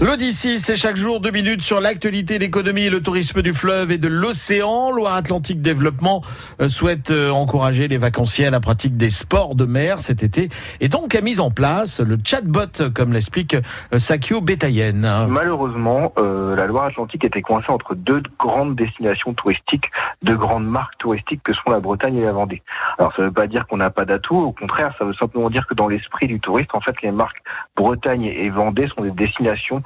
L'Odyssée, c'est chaque jour deux minutes sur l'actualité, l'économie le tourisme du fleuve et de l'océan. Loire-Atlantique Développement euh, souhaite euh, encourager les vacanciers à la pratique des sports de mer cet été et donc a mis en place le chatbot, comme l'explique euh, Sakio Bétayen. Malheureusement, la Loire-Atlantique était coincée entre deux grandes destinations touristiques, deux grandes marques touristiques que sont la Bretagne et la Vendée. Alors ça ne veut pas dire qu'on n'a pas d'atouts, au contraire, ça veut simplement dire que dans l'esprit du touriste, en fait, les marques Bretagne et Vendée sont des destinations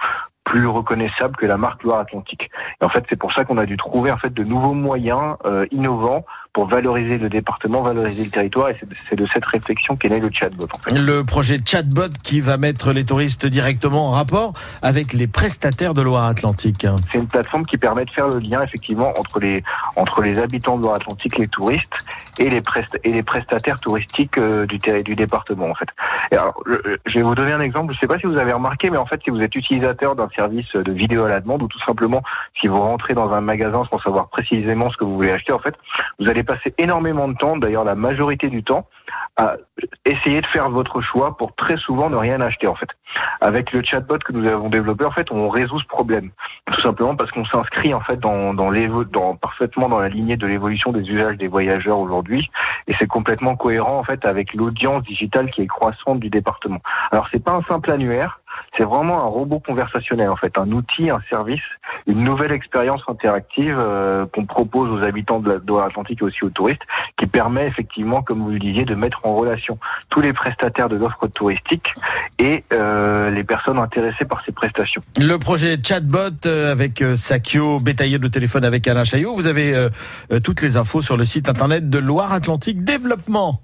plus reconnaissables que la marque Loire-Atlantique. Et en fait, c'est pour ça qu'on a dû trouver en fait de nouveaux moyens euh, innovants pour valoriser le département, valoriser le territoire. Et c'est de, cette réflexion qu'est né le chatbot. En fait. Le projet chatbot qui va mettre les touristes directement en rapport avec les prestataires de Loire-Atlantique. C'est une plateforme qui permet de faire le lien effectivement entre les entre les habitants de Loire-Atlantique, les touristes et les prest et les prestataires touristiques euh, du du département en fait. Et alors, je vais vous donner un exemple. Je ne sais pas si vous avez remarqué, mais en fait, si vous êtes utilisateur d'un service de vidéo à la demande ou tout simplement si vous rentrez dans un magasin sans savoir précisément ce que vous voulez acheter, en fait, vous allez passer énormément de temps, d'ailleurs la majorité du temps, à essayer de faire votre choix pour très souvent ne rien acheter en fait. Avec le chatbot que nous avons développé, en fait, on résout ce problème. Tout simplement parce qu'on s'inscrit en fait dans parfaitement dans la lignée de l'évolution des usages des voyageurs aujourd'hui, et c'est complètement cohérent en fait avec l'audience digitale qui est croissante du département. Alors c'est pas un simple annuaire, c'est vraiment un robot conversationnel en fait, un outil, un service, une nouvelle expérience interactive euh, qu'on propose aux habitants de l'Atlantique et aussi aux touristes, qui permet effectivement, comme vous le disiez, de mettre en relation tous les prestataires de l'offre touristique et euh, les personnes intéressées par ces prestations. Le projet chatbot euh, avec Sakio, bétaillé de téléphone avec Alain Chaillot. Vous avez toutes les infos sur le site internet de Loire-Atlantique Développement.